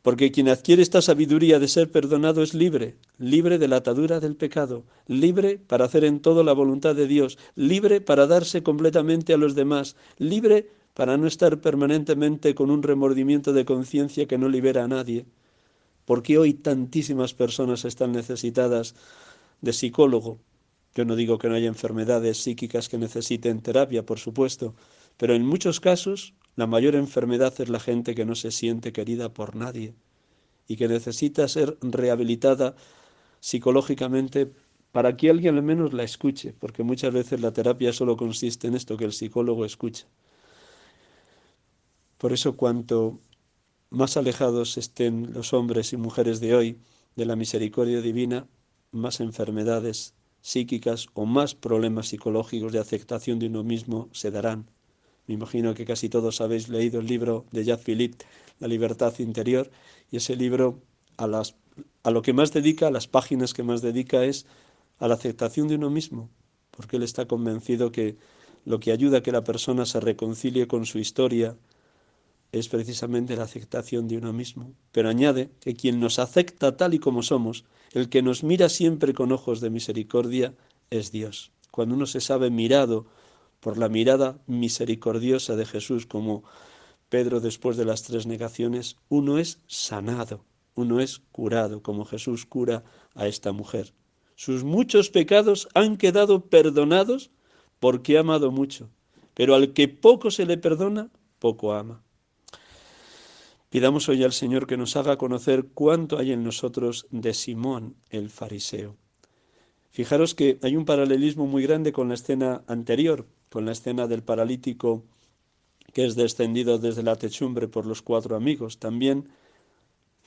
Porque quien adquiere esta sabiduría de ser perdonado es libre, libre de la atadura del pecado, libre para hacer en todo la voluntad de Dios, libre para darse completamente a los demás, libre para no estar permanentemente con un remordimiento de conciencia que no libera a nadie. ¿Por qué hoy tantísimas personas están necesitadas de psicólogo? Yo no digo que no haya enfermedades psíquicas que necesiten terapia, por supuesto, pero en muchos casos la mayor enfermedad es la gente que no se siente querida por nadie y que necesita ser rehabilitada psicológicamente para que alguien al menos la escuche, porque muchas veces la terapia solo consiste en esto, que el psicólogo escucha. Por eso cuanto más alejados estén los hombres y mujeres de hoy de la misericordia divina, más enfermedades psíquicas o más problemas psicológicos de aceptación de uno mismo se darán. Me imagino que casi todos habéis leído el libro de Jacques Philippe, La libertad interior, y ese libro a, a lo que más dedica, a las páginas que más dedica es a la aceptación de uno mismo, porque él está convencido que lo que ayuda a que la persona se reconcilie con su historia, es precisamente la aceptación de uno mismo. Pero añade que quien nos acepta tal y como somos, el que nos mira siempre con ojos de misericordia, es Dios. Cuando uno se sabe mirado por la mirada misericordiosa de Jesús, como Pedro después de las tres negaciones, uno es sanado, uno es curado, como Jesús cura a esta mujer. Sus muchos pecados han quedado perdonados porque ha amado mucho, pero al que poco se le perdona, poco ama. Pidamos hoy al Señor que nos haga conocer cuánto hay en nosotros de Simón el fariseo. Fijaros que hay un paralelismo muy grande con la escena anterior, con la escena del paralítico que es descendido desde la techumbre por los cuatro amigos. También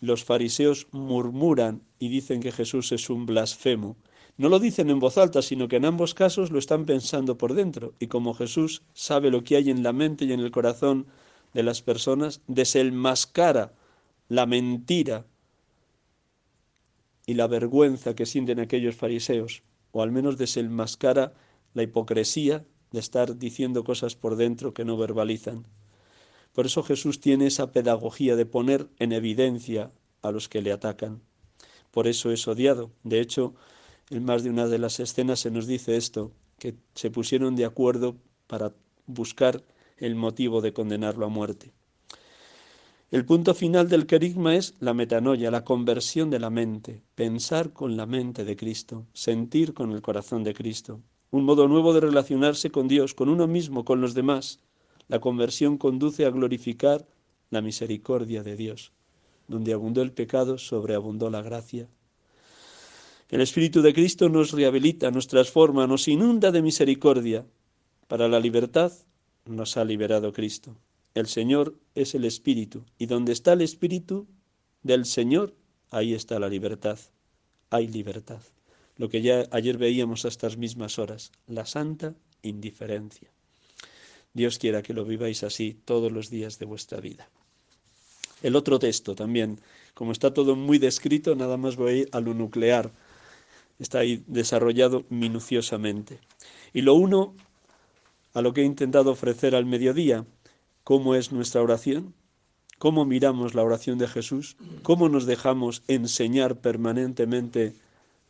los fariseos murmuran y dicen que Jesús es un blasfemo. No lo dicen en voz alta, sino que en ambos casos lo están pensando por dentro. Y como Jesús sabe lo que hay en la mente y en el corazón de las personas desenmascara la mentira y la vergüenza que sienten aquellos fariseos, o al menos desenmascara la hipocresía de estar diciendo cosas por dentro que no verbalizan. Por eso Jesús tiene esa pedagogía de poner en evidencia a los que le atacan. Por eso es odiado. De hecho, en más de una de las escenas se nos dice esto, que se pusieron de acuerdo para buscar el motivo de condenarlo a muerte. El punto final del querigma es la metanoia, la conversión de la mente, pensar con la mente de Cristo, sentir con el corazón de Cristo, un modo nuevo de relacionarse con Dios, con uno mismo, con los demás. La conversión conduce a glorificar la misericordia de Dios. Donde abundó el pecado, sobreabundó la gracia. El Espíritu de Cristo nos rehabilita, nos transforma, nos inunda de misericordia para la libertad nos ha liberado Cristo. El Señor es el Espíritu, y donde está el Espíritu del Señor, ahí está la libertad. Hay libertad. Lo que ya ayer veíamos a estas mismas horas, la santa indiferencia. Dios quiera que lo viváis así todos los días de vuestra vida. el otro texto también. Como está todo muy descrito, nada más voy a ir a lo nuclear. Está ahí desarrollado minuciosamente. Y lo uno a lo que he intentado ofrecer al mediodía, cómo es nuestra oración, cómo miramos la oración de Jesús, cómo nos dejamos enseñar permanentemente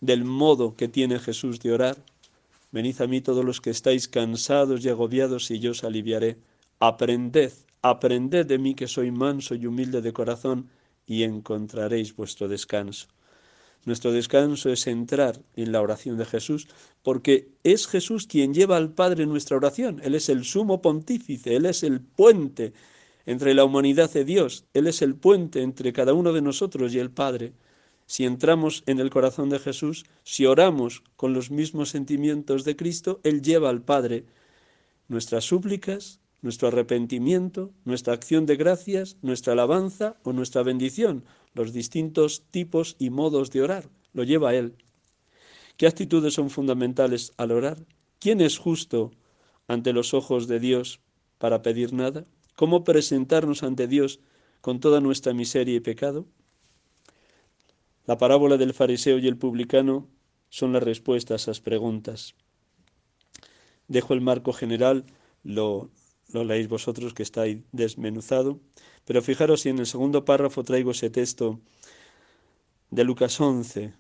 del modo que tiene Jesús de orar. Venid a mí todos los que estáis cansados y agobiados y yo os aliviaré. Aprended, aprended de mí que soy manso y humilde de corazón y encontraréis vuestro descanso. Nuestro descanso es entrar en la oración de Jesús, porque es Jesús quien lleva al Padre nuestra oración. Él es el sumo pontífice, Él es el puente entre la humanidad y Dios, Él es el puente entre cada uno de nosotros y el Padre. Si entramos en el corazón de Jesús, si oramos con los mismos sentimientos de Cristo, Él lleva al Padre nuestras súplicas, nuestro arrepentimiento, nuestra acción de gracias, nuestra alabanza o nuestra bendición, los distintos tipos y modos de orar. Lo lleva Él. ¿Qué actitudes son fundamentales al orar? ¿Quién es justo ante los ojos de Dios para pedir nada? ¿Cómo presentarnos ante Dios con toda nuestra miseria y pecado? La parábola del fariseo y el publicano son la respuesta a esas preguntas. Dejo el marco general, lo, lo leéis vosotros que está desmenuzado. Pero fijaros si en el segundo párrafo traigo ese texto de Lucas 11.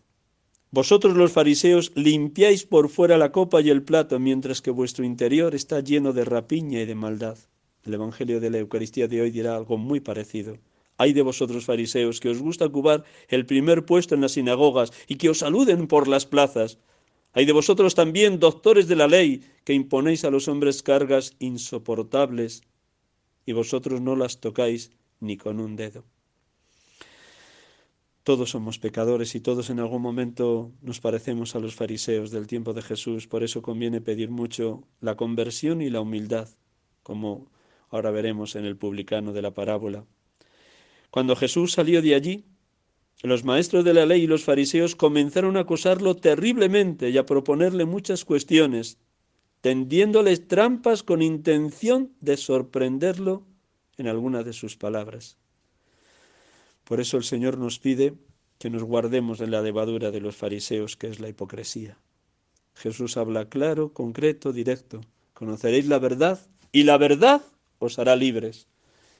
Vosotros los fariseos limpiáis por fuera la copa y el plato, mientras que vuestro interior está lleno de rapiña y de maldad. El Evangelio de la Eucaristía de hoy dirá algo muy parecido. Hay de vosotros fariseos que os gusta ocupar el primer puesto en las sinagogas y que os saluden por las plazas, hay de vosotros también, doctores de la ley, que imponéis a los hombres cargas insoportables, y vosotros no las tocáis ni con un dedo. Todos somos pecadores y todos en algún momento nos parecemos a los fariseos del tiempo de Jesús, por eso conviene pedir mucho la conversión y la humildad, como ahora veremos en el publicano de la parábola. Cuando Jesús salió de allí, los maestros de la ley y los fariseos comenzaron a acosarlo terriblemente y a proponerle muchas cuestiones, tendiéndoles trampas con intención de sorprenderlo en alguna de sus palabras. Por eso el Señor nos pide que nos guardemos de la levadura de los fariseos, que es la hipocresía. Jesús habla claro, concreto, directo. Conoceréis la verdad y la verdad os hará libres.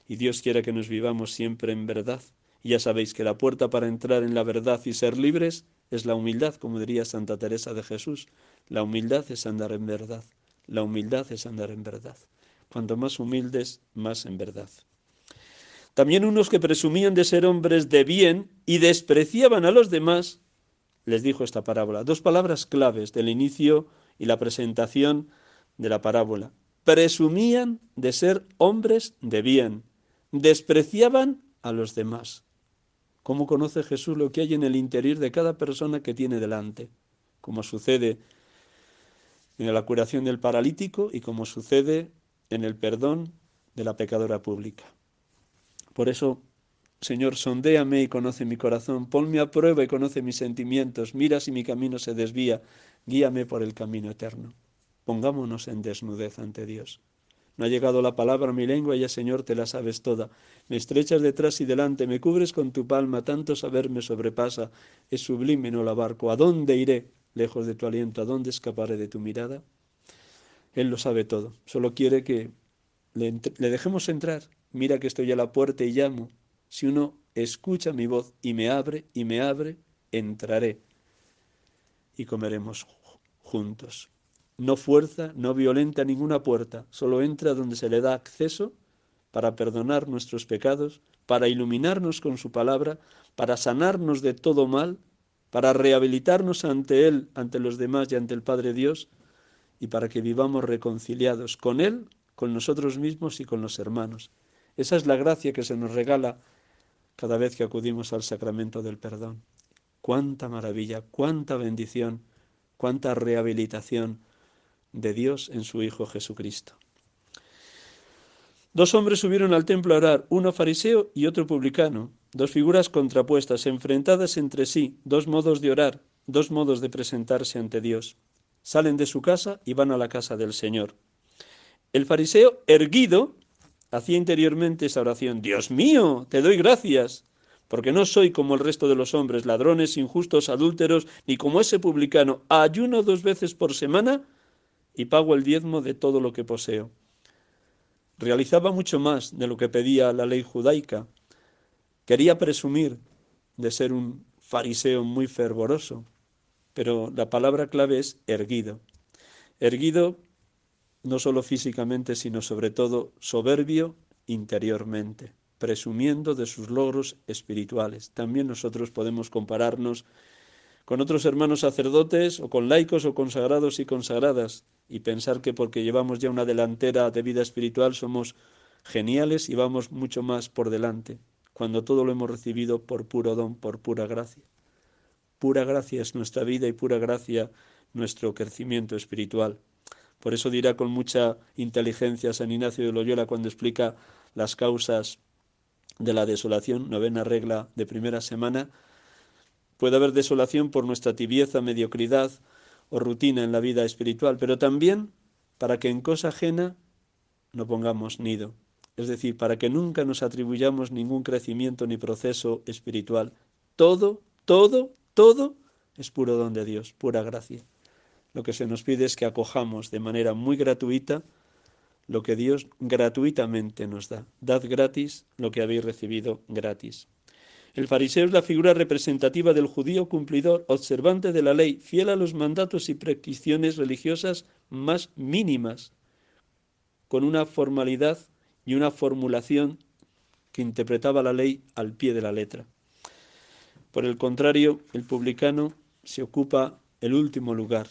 Y Dios quiere que nos vivamos siempre en verdad y ya sabéis que la puerta para entrar en la verdad y ser libres es la humildad, como diría Santa Teresa de Jesús. La humildad es andar en verdad. La humildad es andar en verdad. Cuanto más humildes, más en verdad. También unos que presumían de ser hombres de bien y despreciaban a los demás, les dijo esta parábola. Dos palabras claves del inicio y la presentación de la parábola. Presumían de ser hombres de bien, despreciaban a los demás. ¿Cómo conoce Jesús lo que hay en el interior de cada persona que tiene delante? Como sucede en la curación del paralítico y como sucede en el perdón de la pecadora pública. Por eso, Señor, sondéame y conoce mi corazón, ponme a prueba y conoce mis sentimientos, mira si mi camino se desvía, guíame por el camino eterno. Pongámonos en desnudez ante Dios. No ha llegado la palabra a mi lengua, ya Señor te la sabes toda. Me estrechas detrás y delante, me cubres con tu palma, tanto saber me sobrepasa. Es sublime no la barco. ¿A dónde iré lejos de tu aliento? ¿A dónde escaparé de tu mirada? Él lo sabe todo. Solo quiere que le, dejemos entrar. Mira que estoy a la puerta y llamo. Si uno escucha mi voz y me abre y me abre, entraré y comeremos juntos no fuerza, no violenta ninguna puerta, solo entra donde se le da acceso para perdonar nuestros pecados, para iluminarnos con su palabra, para sanarnos de todo mal, para rehabilitarnos ante Él, ante los demás y ante el Padre Dios, y para que vivamos reconciliados con Él, con nosotros mismos y con los hermanos. Esa es la gracia que se nos regala cada vez que acudimos al sacramento del perdón. Cuánta maravilla, cuánta bendición, cuánta rehabilitación, de Dios en su Hijo Jesucristo. Dos hombres subieron al templo a orar, uno fariseo y otro publicano, dos figuras contrapuestas, enfrentadas entre sí, dos modos de orar, dos modos de presentarse ante Dios. Salen de su casa y van a la casa del Señor. El fariseo, erguido, hacía interiormente esa oración, Dios mío, te doy gracias, porque no soy como el resto de los hombres, ladrones, injustos, adúlteros, ni como ese publicano, ayuno dos veces por semana y pago el diezmo de todo lo que poseo. Realizaba mucho más de lo que pedía la ley judaica. Quería presumir de ser un fariseo muy fervoroso, pero la palabra clave es erguido. Erguido no solo físicamente, sino sobre todo soberbio interiormente, presumiendo de sus logros espirituales. También nosotros podemos compararnos con otros hermanos sacerdotes o con laicos o consagrados y consagradas y pensar que porque llevamos ya una delantera de vida espiritual somos geniales y vamos mucho más por delante, cuando todo lo hemos recibido por puro don, por pura gracia. Pura gracia es nuestra vida y pura gracia nuestro crecimiento espiritual. Por eso dirá con mucha inteligencia San Ignacio de Loyola cuando explica las causas de la desolación, novena regla de primera semana, puede haber desolación por nuestra tibieza, mediocridad, o rutina en la vida espiritual, pero también para que en cosa ajena no pongamos nido, es decir, para que nunca nos atribuyamos ningún crecimiento ni proceso espiritual. Todo, todo, todo es puro don de Dios, pura gracia. Lo que se nos pide es que acojamos de manera muy gratuita lo que Dios gratuitamente nos da. Dad gratis lo que habéis recibido gratis. El fariseo es la figura representativa del judío cumplidor, observante de la ley, fiel a los mandatos y prescripciones religiosas más mínimas, con una formalidad y una formulación que interpretaba la ley al pie de la letra. Por el contrario, el publicano se ocupa el último lugar.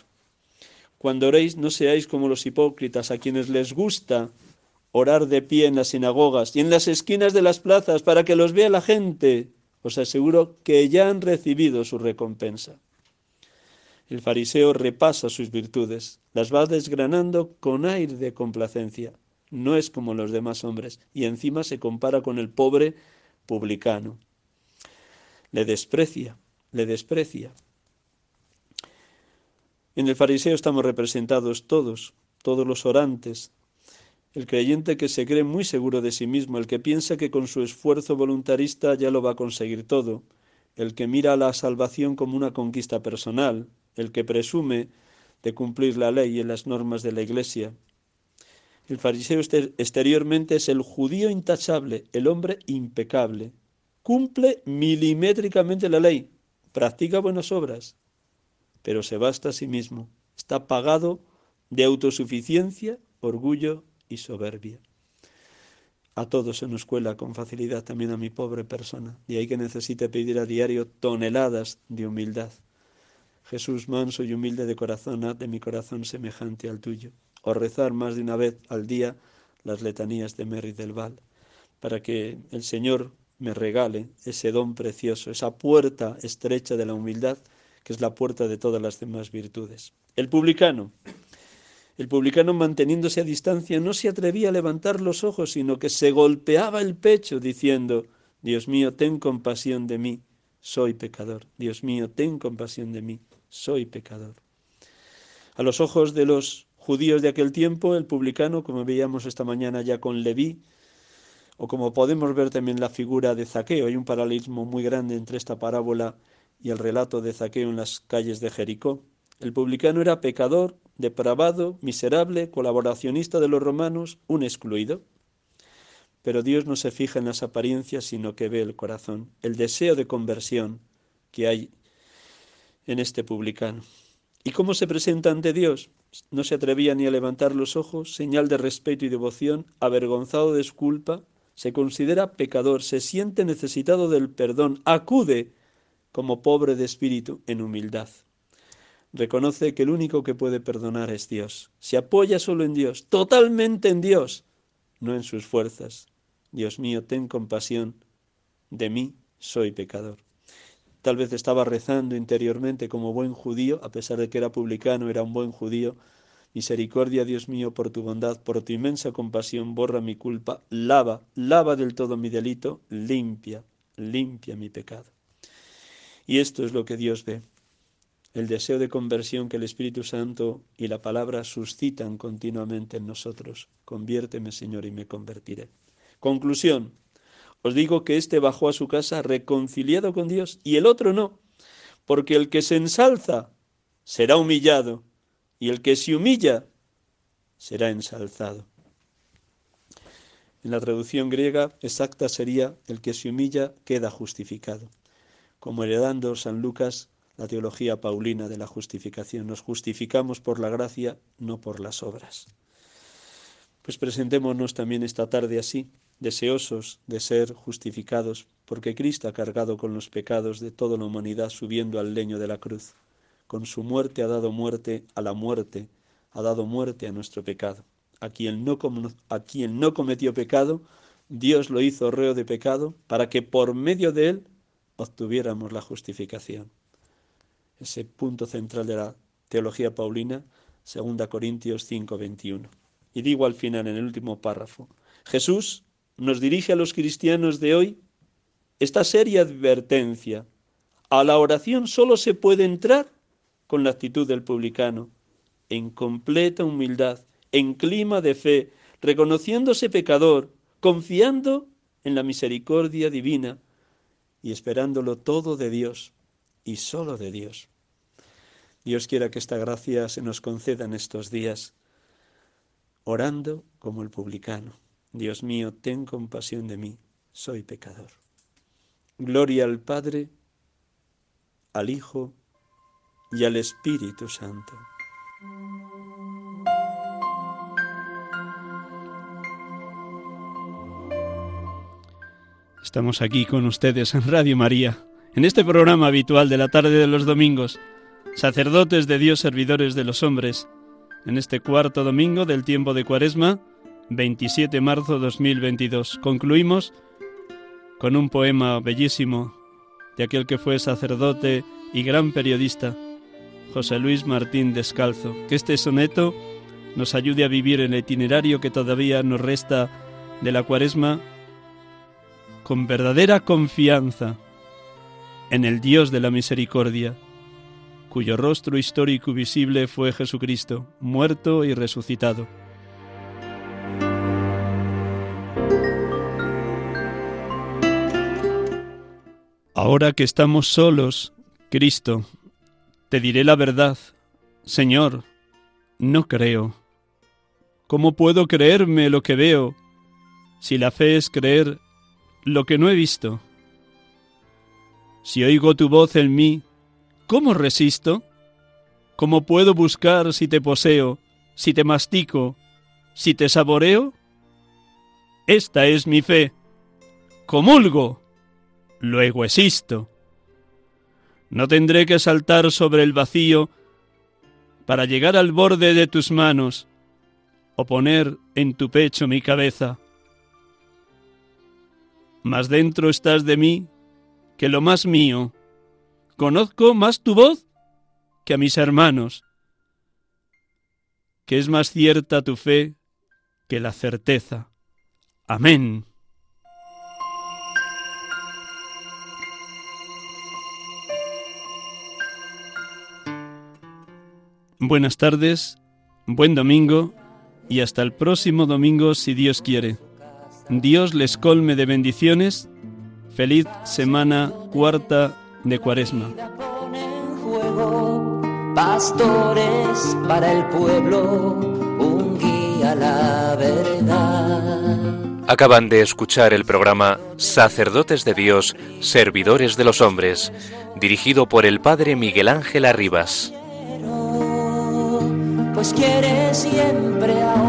Cuando oréis, no seáis como los hipócritas, a quienes les gusta orar de pie en las sinagogas y en las esquinas de las plazas para que los vea la gente os aseguro que ya han recibido su recompensa. El fariseo repasa sus virtudes, las va desgranando con aire de complacencia. No es como los demás hombres, y encima se compara con el pobre publicano. Le desprecia, le desprecia. En el fariseo estamos representados todos, todos los orantes, el creyente que se cree muy seguro de sí mismo, el que piensa que con su esfuerzo voluntarista ya lo va a conseguir todo, el que mira a la salvación como una conquista personal, el que presume de cumplir la ley y las normas de la Iglesia. El fariseo exteriormente es el judío intachable, el hombre impecable. Cumple milimétricamente la ley, practica buenas obras, pero se basta a sí mismo. Está pagado de autosuficiencia, orgullo y soberbia. A todos se nos cuela con facilidad, también a mi pobre persona, y hay que necesite pedir a diario toneladas de humildad. Jesús manso y humilde de corazón, haz de mi corazón semejante al tuyo. O rezar más de una vez al día las letanías de Mary del Val, para que el Señor me regale ese don precioso, esa puerta estrecha de la humildad, que es la puerta de todas las demás virtudes. El publicano, el publicano, manteniéndose a distancia, no se atrevía a levantar los ojos, sino que se golpeaba el pecho, diciendo, Dios mío, ten compasión de mí, soy pecador. Dios mío, ten compasión de mí, soy pecador. A los ojos de los judíos de aquel tiempo, el publicano, como veíamos esta mañana ya con Leví, o como podemos ver también la figura de Zaqueo, hay un paralelismo muy grande entre esta parábola y el relato de Zaqueo en las calles de Jericó. El publicano era pecador, depravado, miserable, colaboracionista de los romanos, un excluido. Pero Dios no se fija en las apariencias, sino que ve el corazón, el deseo de conversión que hay en este publicano. ¿Y cómo se presenta ante Dios? No se atrevía ni a levantar los ojos, señal de respeto y devoción, avergonzado de culpa, se considera pecador, se siente necesitado del perdón, acude como pobre de espíritu en humildad reconoce que el único que puede perdonar es Dios. Se apoya solo en Dios, totalmente en Dios, no en sus fuerzas. Dios mío, ten compasión de mí, soy pecador. Tal vez estaba rezando interiormente como buen judío, a pesar de que era publicano, era un buen judío. Misericordia, Dios mío, por tu bondad, por tu inmensa compasión, borra mi culpa, lava, lava del todo mi delito, limpia, limpia mi pecado. Y esto es lo que Dios ve el deseo de conversión que el Espíritu Santo y la palabra suscitan continuamente en nosotros. Conviérteme, Señor, y me convertiré. Conclusión. Os digo que éste bajó a su casa reconciliado con Dios y el otro no, porque el que se ensalza será humillado y el que se humilla será ensalzado. En la traducción griega exacta sería el que se humilla queda justificado, como heredando San Lucas la teología paulina de la justificación. Nos justificamos por la gracia, no por las obras. Pues presentémonos también esta tarde así, deseosos de ser justificados, porque Cristo ha cargado con los pecados de toda la humanidad subiendo al leño de la cruz. Con su muerte ha dado muerte a la muerte, ha dado muerte a nuestro pecado. A quien no, no cometió pecado, Dios lo hizo reo de pecado para que por medio de él obtuviéramos la justificación. Ese punto central de la teología paulina, 2 Corintios 5, 21. Y digo al final, en el último párrafo, Jesús nos dirige a los cristianos de hoy esta seria advertencia. A la oración solo se puede entrar con la actitud del publicano, en completa humildad, en clima de fe, reconociéndose pecador, confiando en la misericordia divina y esperándolo todo de Dios y solo de Dios. Dios quiera que esta gracia se nos conceda en estos días, orando como el publicano. Dios mío, ten compasión de mí, soy pecador. Gloria al Padre, al Hijo y al Espíritu Santo. Estamos aquí con ustedes en Radio María, en este programa habitual de la tarde de los domingos, sacerdotes de Dios, servidores de los hombres, en este cuarto domingo del tiempo de Cuaresma, 27 de marzo 2022. Concluimos con un poema bellísimo de aquel que fue sacerdote y gran periodista, José Luis Martín Descalzo. Que este soneto nos ayude a vivir el itinerario que todavía nos resta de la cuaresma con verdadera confianza en el Dios de la misericordia, cuyo rostro histórico y visible fue Jesucristo, muerto y resucitado. Ahora que estamos solos, Cristo, te diré la verdad. Señor, no creo. ¿Cómo puedo creerme lo que veo si la fe es creer lo que no he visto? Si oigo tu voz en mí, ¿cómo resisto? ¿Cómo puedo buscar si te poseo, si te mastico, si te saboreo? Esta es mi fe. Comulgo luego existo. No tendré que saltar sobre el vacío para llegar al borde de tus manos o poner en tu pecho mi cabeza. Más dentro estás de mí que lo más mío. Conozco más tu voz que a mis hermanos, que es más cierta tu fe que la certeza. Amén. Buenas tardes, buen domingo y hasta el próximo domingo si Dios quiere. Dios les colme de bendiciones. Feliz semana cuarta de Cuaresma. Pastores para el pueblo, un guía la verdad. Acaban de escuchar el programa Sacerdotes de Dios, Servidores de los Hombres, dirigido por el Padre Miguel Ángel Arribas pues quiere siempre ahora